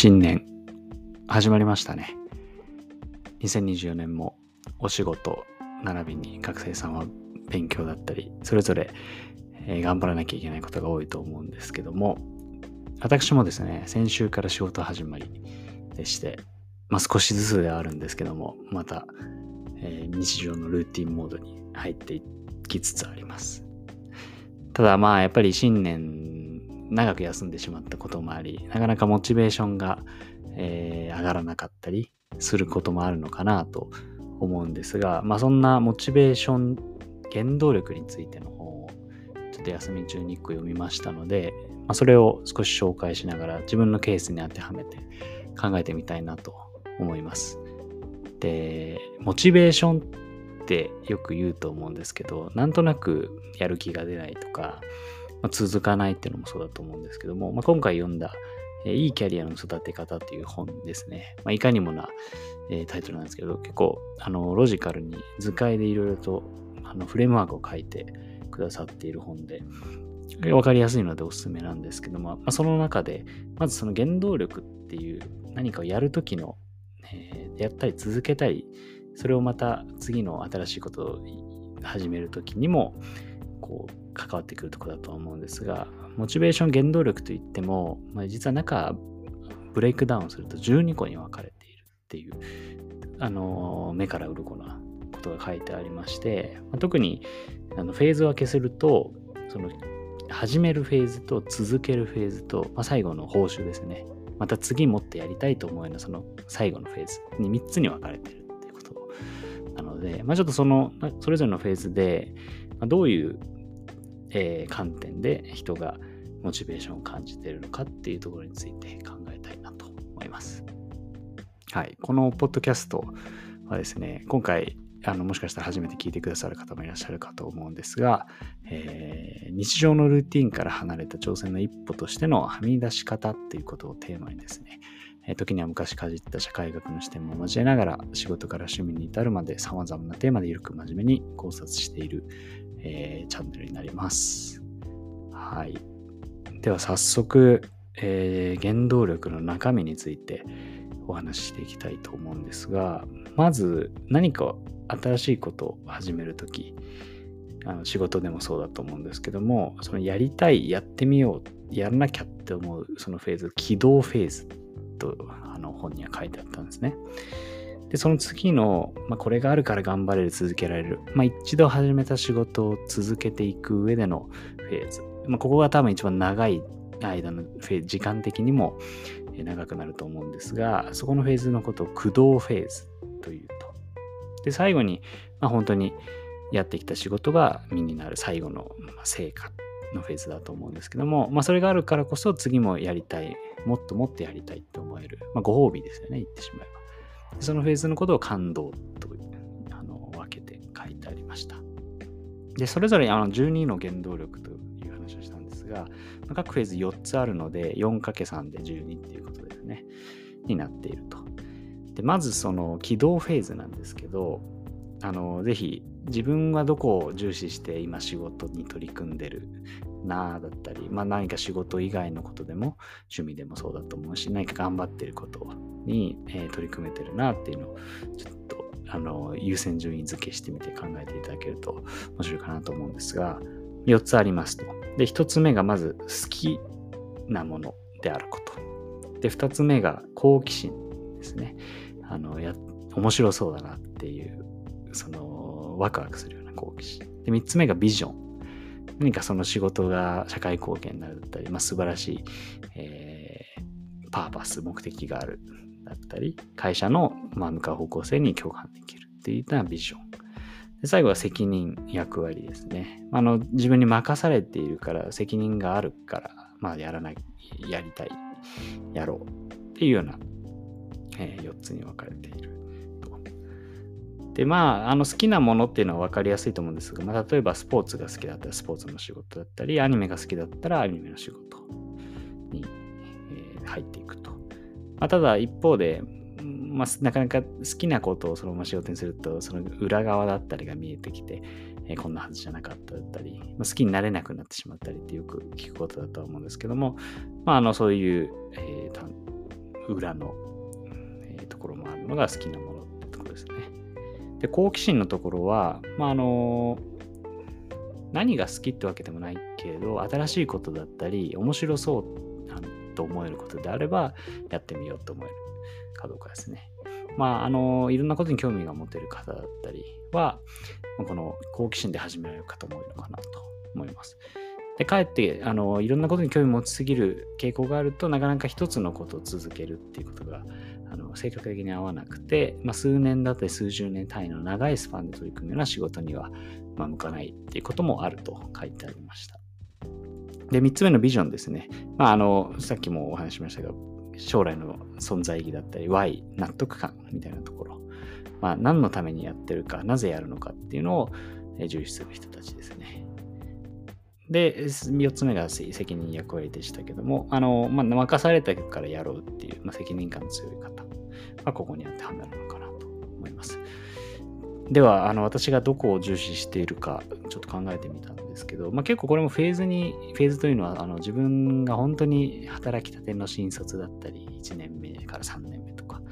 新年始まりましたね。2024年もお仕事並びに学生さんは勉強だったり、それぞれ、え頑張らなきゃいけないことが多いと思うんですけども、私もですね、先週から仕事始まりでして、まあ、少しずつではあるんですけども、また、え、日常のルーティンモードに入っていきつつあります。ただまあやっぱり新年長く休んでしまったこともあり、なかなかモチベーションが、えー、上がらなかったりすることもあるのかなと思うんですが、まあそんなモチベーション、原動力についての本をちょっと休み中に1個読みましたので、まあ、それを少し紹介しながら自分のケースに当てはめて考えてみたいなと思います。で、モチベーションってよく言うと思うんですけど、なんとなくやる気が出ないとか、まあ、続かないっていうのもそうだと思うんですけども、まあ、今回読んだ、えー、いいキャリアの育て方っていう本ですね。まあ、いかにもな、えー、タイトルなんですけど、結構あのロジカルに図解でいろいろとあのフレームワークを書いてくださっている本で、わかりやすいのでおすすめなんですけども、まあ、その中で、まずその原動力っていう何かをやるときの、えー、やったり続けたり、それをまた次の新しいことを始めるときにも、こう、関わってくるところだと思うんですが、モチベーション原動力といっても、まあ、実は中、ブレイクダウンすると12個に分かれているっていう、あの、目から鱗なことが書いてありまして、まあ、特にあのフェーズ分けすると、その、始めるフェーズと続けるフェーズと、まあ、最後の報酬ですね。また次もってやりたいと思うようなその最後のフェーズに3つに分かれてるっていうことなので、まあ、ちょっとその、それぞれのフェーズで、どういうえー、観点で人がモチベーションを感じているのかっていうところについて考えたいなと思います。はい。このポッドキャストはですね、今回、あのもしかしたら初めて聞いてくださる方もいらっしゃるかと思うんですが、えー、日常のルーティンから離れた挑戦の一歩としてのはみ出し方っていうことをテーマにですね、えー、時には昔かじった社会学の視点も交えながら仕事から趣味に至るまで様々なテーマでゆるく真面目に考察している、えー、チャンネルになります。はい。では早速、えー、原動力の中身についてお話ししていきたいと思うんですが、まず何か新しいことを始めるとき、あの仕事でもそうだと思うんですけども、そのやりたい、やってみよう、やらなきゃって思うそのフェーズ、起動フェーズとあの本には書いてあったんですね。で、その次の、まあ、これがあるから頑張れる、続けられる。まあ、一度始めた仕事を続けていく上でのフェーズ。まあ、ここが多分一番長い間のフェーズ、時間的にも長くなると思うんですが、そこのフェーズのことを駆動フェーズというと。で、最後に、まあ、本当にやってきた仕事が身になる最後の成果のフェーズだと思うんですけども、まあ、それがあるからこそ次もやりたい、もっともっとやりたいって思える、まあ、ご褒美ですよね、言ってしまえば。そのフェーズのことを感動とあの分けて書いてありました。で、それぞれあの12の原動力という話をしたんですが、各フェーズ4つあるので、4×3 で12っていうことですね、になっていると。で、まずその起動フェーズなんですけど、あの、ぜひ自分はどこを重視して今仕事に取り組んでるなだったり、まあ何か仕事以外のことでも趣味でもそうだと思うし、何か頑張ってることに、えー、取り組めてるなっていうのをちょっとあの優先順位付けしてみて考えていただけると面白いかなと思うんですが、4つありますと。で、1つ目がまず好きなものであること。で、2つ目が好奇心ですね。あの、や、面白そうだなっていう、その、ワクワクするような好奇心。で、3つ目がビジョン。何かその仕事が社会貢献になるだったり、まあ、素晴らしい、えー、パーパス、目的があるだったり、会社の、まあ、向かう方向性に共感できるっていったビジョン。で最後は責任、役割ですね。あの、自分に任されているから、責任があるから、まあ、やらない、やりたい、やろうっていうような、えー、4つに分かれている。で、まあ、あの好きなものっていうのは分かりやすいと思うんですが、まあ、例えばスポーツが好きだったらスポーツの仕事だったり、アニメが好きだったらアニメの仕事に、えー、入っていくと。まあ、ただ一方で、まあ、なかなか好きなことをそのまま仕事にすると、その裏側だったりが見えてきて、えー、こんなはずじゃなかっただったり、まあ、好きになれなくなってしまったりってよく聞くことだとは思うんですけども、まあ、あのそういう、えー、裏の、え、ところもあるのが好きなもの。で、好奇心のところは、まあ、あの何が好きってわけでもないけれど、新しいことだったり、面白そうと思えることであれば、やってみようと思えるかどうかですね。まあ、あの、いろんなことに興味が持てる方だったりは、この好奇心で始められる方も多いのかなと思います。で、かえって、あの、いろんなことに興味持ちすぎる傾向があるとなかなか一つのことを続けるっていうことが、あの性格的に合わなくて、まあ、数年だったり数十年単位の長いスパンで取り組むような仕事には、まあ、向かないっていうこともあると書いてありました。で、3つ目のビジョンですね。まあ、あの、さっきもお話ししましたが、将来の存在意義だったり、Y、納得感みたいなところ。まあ、何のためにやってるか、なぜやるのかっていうのを重視する人たちですね。で、4つ目が責任役割でしたけども、あの、まあ、任されたからやろうっていう、まあ、責任感の強い方はここに当てはまるのかなと思います。では、あの、私がどこを重視しているか、ちょっと考えてみたんですけど、まあ、結構これもフェーズに、フェーズというのは、あの、自分が本当に働きたての新卒だったり、1年目から3年目とか、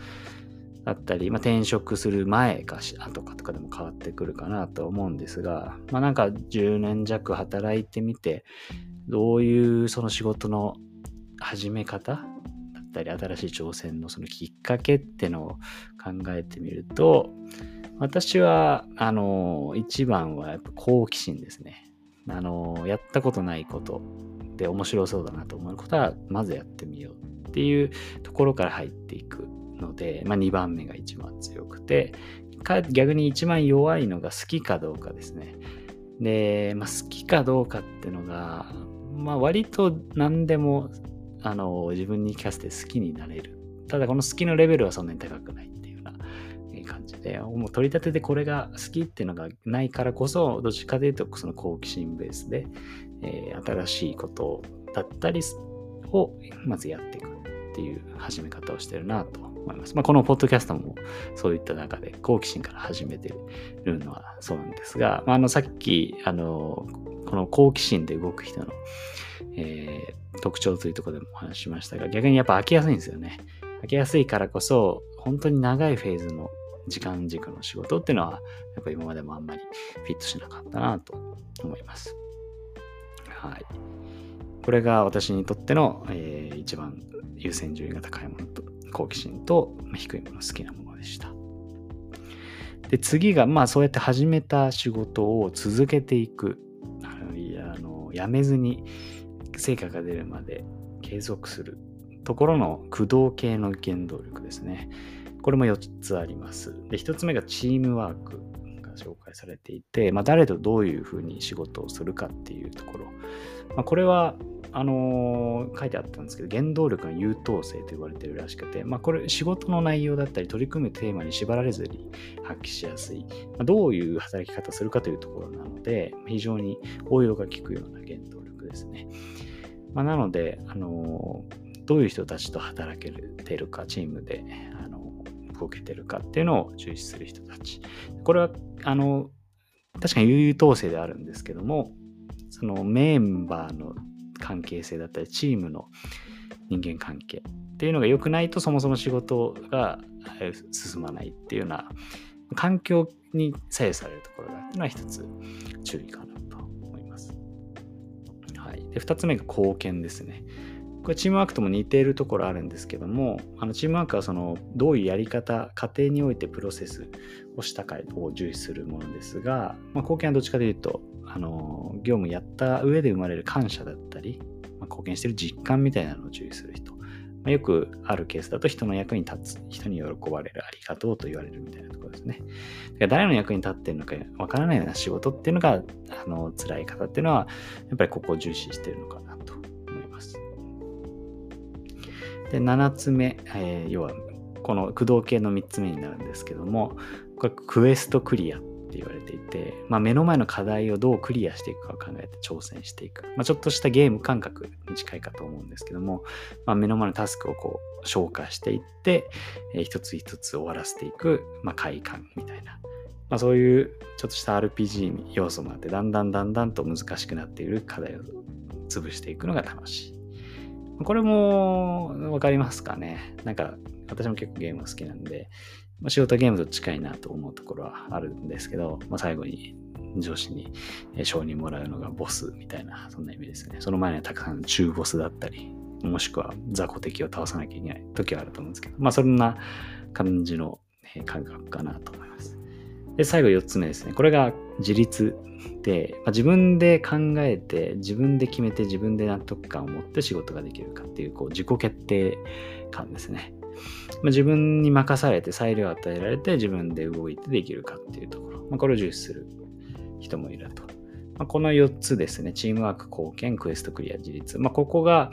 だったり、まあ、転職する前か後かとかでも変わってくるかなと思うんですが、まあ、なんか10年弱働いてみて、どういうその仕事の始め方だったり、新しい挑戦のそのきっかけってのを考えてみると、私は、あの、一番はやっぱ好奇心ですね。あの、やったことないことで面白そうだなと思うことは、まずやってみようっていうところから入っていくので、まあ、2番目が一番強くて、逆に一番弱いのが好きかどうかですね。で、まあ、好きかどうかっていうのが、まあ、割と何でもあの自分に聞かせて好きになれる。ただこの好きのレベルはそんなに高くないっていうような感じで、もう取り立ててこれが好きっていうのがないからこそ、どっちかというとその好奇心ベースで、えー、新しいことだったりをまずやっていくっていう始め方をしてるなと思います。まあ、このポッドキャストもそういった中で好奇心から始めてるのはそうなんですが、まあ、あのさっきあのこの好奇心で動く人の、えー、特徴というところでもお話ししましたが逆にやっぱ飽きやすいんですよね。飽きやすいからこそ本当に長いフェーズの時間軸の仕事っていうのはやっぱ今までもあんまりフィットしなかったなと思います。はい。これが私にとっての、えー、一番優先順位が高いものと好奇心と低いもの好きなものでした。で次がまあそうやって始めた仕事を続けていくあのいやあのやめずに成果が出るまで継続するところの駆動系の原動力ですね。これも4つあります。で1つ目がチームワークが紹介されていて、まあ、誰とどういうふうに仕事をするかっていうところ。まあ、これはあのー、書いてあったんですけど、原動力の優等生と言われてるらしくて、まあ、これ仕事の内容だったり取り組むテーマに縛られずに発揮しやすい、まあ、どういう働き方するかというところなので、非常に応用が効くような原動力ですね。まあ、なので、あのー、どういう人たちと働けてるか、チームで、あのー、動けてるかっていうのを重視する人たち。これは、あの確かに優等生であるんですけども、そのメンバーの関係性だったり、チームの人間関係っていうのが良くないと、そもそも仕事が進まないっていうような、環境に左右されるところがあるのは一つ注意かなと思います。はい。で、二つ目が貢献ですね。これチームワークとも似ているところあるんですけども、あのチームワークはそのどういうやり方、過程においてプロセスをしたかを重視するものですが、まあ、貢献はどっちかというと、あの業務やった上で生まれる感謝だったり、まあ、貢献してる実感みたいなのを注意する人。まあ、よくあるケースだと人の役に立つ、人に喜ばれる、ありがとうと言われるみたいなところですね。だから誰の役に立ってるのかわからないような仕事っていうのが、あの辛い方っていうのは、やっぱりここを重視してるのかなと思います。で、7つ目、えー、要はこの駆動系の3つ目になるんですけども、これクエストクリアっって言われていて、まあ、目の前の課題をどうクリアしていくかを考えて挑戦していく。まあ、ちょっとしたゲーム感覚に近いかと思うんですけども、まあ、目の前のタスクをこう消化していって、えー、一つ一つ終わらせていく、まあ、快感みたいな。まあ、そういうちょっとした RPG 要素もあって、だんだんだんだんと難しくなっている課題を潰していくのが楽しい。これもわかりますかね。なんか、私も結構ゲーム好きなんで、まあ、仕事ゲームと近いなと思うところはあるんですけど、まあ、最後に上司に承認もらうのがボスみたいな、そんな意味ですね。その前にはたくさん中ボスだったり、もしくは雑魚敵を倒さなきゃいけない時はあると思うんですけど、まあそんな感じの感覚かなと思います。で、最後4つ目ですね。これが自立で、まあ、自分で考えて、自分で決めて、自分で納得感を持って仕事ができるかっていう、こう、自己決定感ですね。まあ、自分に任されて、裁量を与えられて、自分で動いてできるかっていうところ。まあ、これを重視する人もいると。まあ、この4つですね。チームワーク、貢献、クエストクリア、自立。まあ、ここが、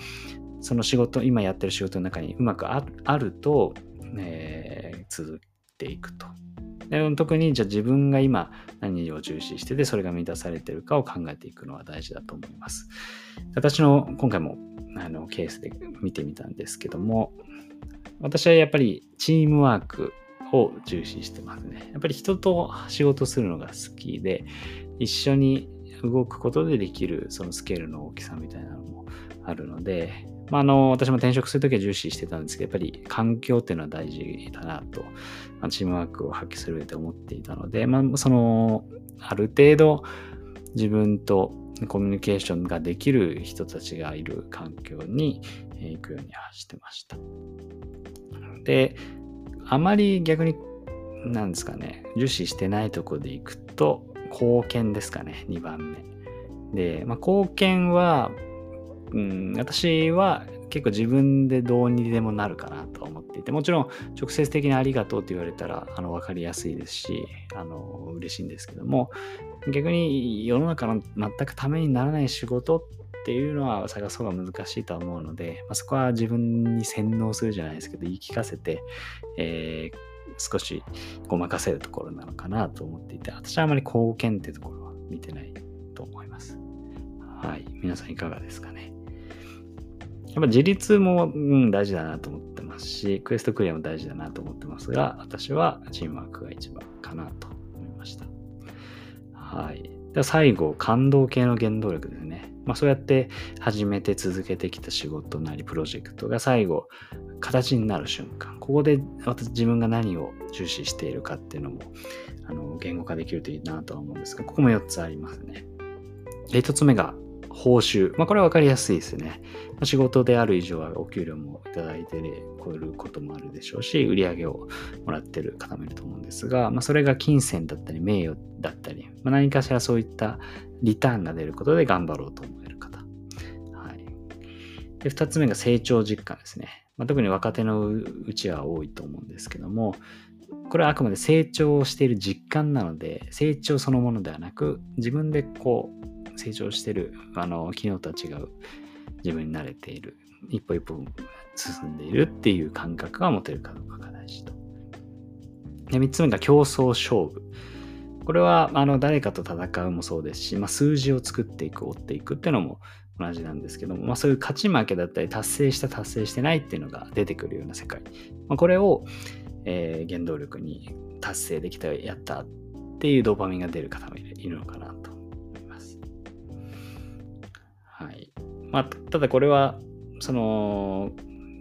その仕事、今やってる仕事の中にうまくあると、えー、続いていくと。特にじゃあ自分が今何を重視しててそれが満たされてるかを考えていくのは大事だと思います。私の今回もあのケースで見てみたんですけども私はやっぱりチームワークを重視してますね。やっぱり人と仕事するのが好きで一緒に動くことでできるそのスケールの大きさみたいなのもあるのでまあ、あの、私も転職するときは重視してたんですけど、やっぱり環境っていうのは大事だなと、チームワークを発揮する上で思っていたので、まあ、その、ある程度自分とコミュニケーションができる人たちがいる環境に行くようにはしてました。で、あまり逆に、なんですかね、重視してないとこで行くと、貢献ですかね、2番目。で、まあ、貢献は、うん、私は結構自分でどうにでもなるかなと思っていて、もちろん直接的にありがとうって言われたら、あの、わかりやすいですし、あの、嬉しいんですけども、逆に世の中の全くためにならない仕事っていうのは探す方が難しいとは思うので、まあ、そこは自分に洗脳するじゃないですけど、言い聞かせて、えー、少しごまかせるところなのかなと思っていて、私はあまり貢献っていうところは見てないと思います。はい。皆さんいかがですかね？やっぱ自立も、うん、大事だなと思ってますし、クエストクリアも大事だなと思ってますが、私はチームワークが一番かなと思いました。はい。では最後、感動系の原動力ですね。まあそうやって始めて続けてきた仕事なりプロジェクトが最後、形になる瞬間。ここで私自分が何を重視しているかっていうのも、あの、言語化できるといいなとは思うんですが、ここも4つありますね。1つ目が報酬。まあ、これは分かりやすいですね。ま、仕事である以上はお給料もいただいてることもあるでしょうし、売り上げをもらってる方もいると思うんですが、まあ、それが金銭だったり名誉だったり、まあ、何かしらそういったリターンが出ることで頑張ろうと思える方。はい、で2つ目が成長実感ですね。まあ、特に若手のうちは多いと思うんですけども、これはあくまで成長している実感なので、成長そのものではなく、自分でこう、成長してる、あの、昨日とは違う自分に慣れている、一歩一歩進んでいるっていう感覚が持てるかどうかが大事と。で、三つ目が競争勝負。これは、あの、誰かと戦うもそうですし、まあ、数字を作っていく、追っていくっていうのも同じなんですけども、まあ、そういう勝ち負けだったり、達成した、達成してないっていうのが出てくるような世界。まあ、これを、えー、原動力に達成できた、やったっていうドーパミンが出る方もいるのかなとはい。まあ、ただこれは、その、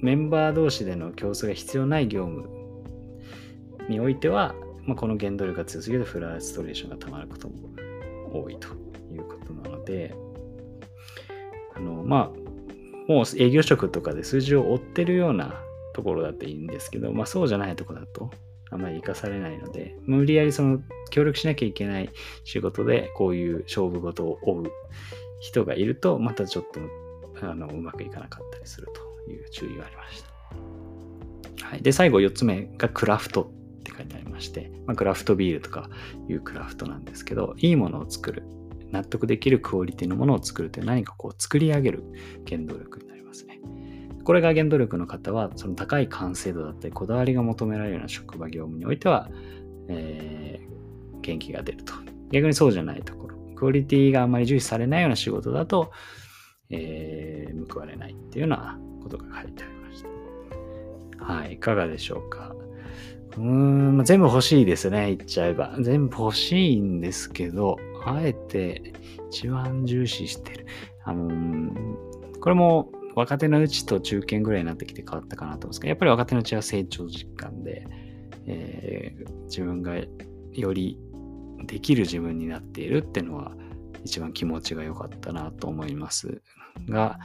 メンバー同士での競争が必要ない業務においては、まあ、この原動力が強すぎるフラストレーションがたまることも多いということなので、あの、まあ、もう営業職とかで数字を追ってるようなところだといいんですけど、まあそうじゃないとこだとあまり活かされないので、無理やりその協力しなきゃいけない仕事でこういう勝負事を追う人がいると、またちょっとあのうまくいかなかったりするという注意がありました。はい、で、最後4つ目がクラフトって書いてありまして、まあ、クラフトビールとかいうクラフトなんですけど、いいものを作る、納得できるクオリティのものを作るという何かこう作り上げる原動力になりますね。これが原動力の方は、その高い完成度だったり、こだわりが求められるような職場業務においては、えー、元気が出ると。逆にそうじゃないところ、クオリティがあまり重視されないような仕事だと、えー、報われないっていうようなことが書いてありました。はい、いかがでしょうか。うーん、ま全部欲しいですね、言っちゃえば。全部欲しいんですけど、あえて一番重視してる。あのー、これも若手のうちと中堅ぐらいになってきて変わったかなと思うんですけど、やっぱり若手のうちは成長実感で、えー、自分がよりできる自分になっているっていうのは一番気持ちが良かったなと思います。が、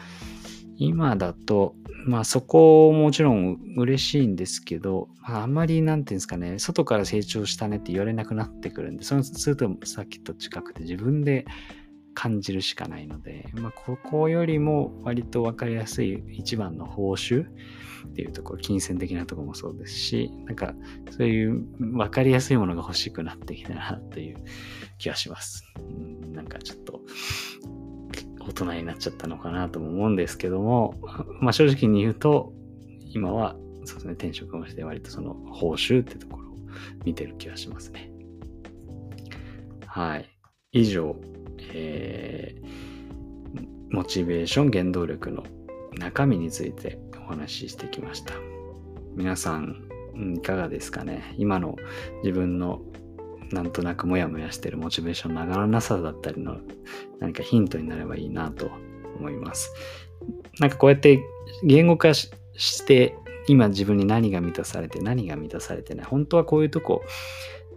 今だと、まあそこもちろん嬉しいんですけど、まあ、あんまり何て言うんですかね、外から成長したねって言われなくなってくるんで、そのするとさっきと近くて自分で感じるしかないので、まあ、ここよりも割と分かりやすい一番の報酬っていうところ、金銭的なところもそうですし、なんかそういう分かりやすいものが欲しくなってきたなという気がします。なんかちょっと大人になっちゃったのかなとも思うんですけども、まあ正直に言うと、今はそうですね、転職もして割とその報酬ってところを見てる気がしますね。はい。以上、えー、モチベーション、原動力の中身についてお話ししてきました。皆さん、いかがですかね？今の自分のなんとなくモヤモヤしてるモチベーションの上がらなさだったりの何かヒントになればいいなと思います。なんかこうやって言語化して今自分に何が満たされて何が満たされてない本当はこういうとこ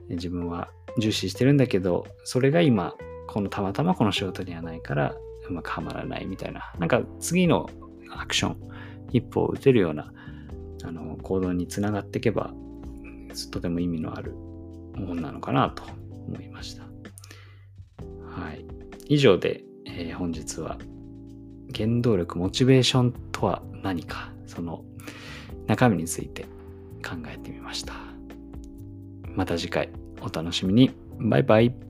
自分は重視してるんだけどそれが今このたまたまこの仕事にはないからうまくはまらないみたいななんか次のアクション一歩を打てるようなあの行動につながっていけばとても意味のあるものなのかなと思いました。はい。以上で、えー、本日は原動力、モチベーションとは何か、その中身について考えてみました。また次回お楽しみに。バイバイ。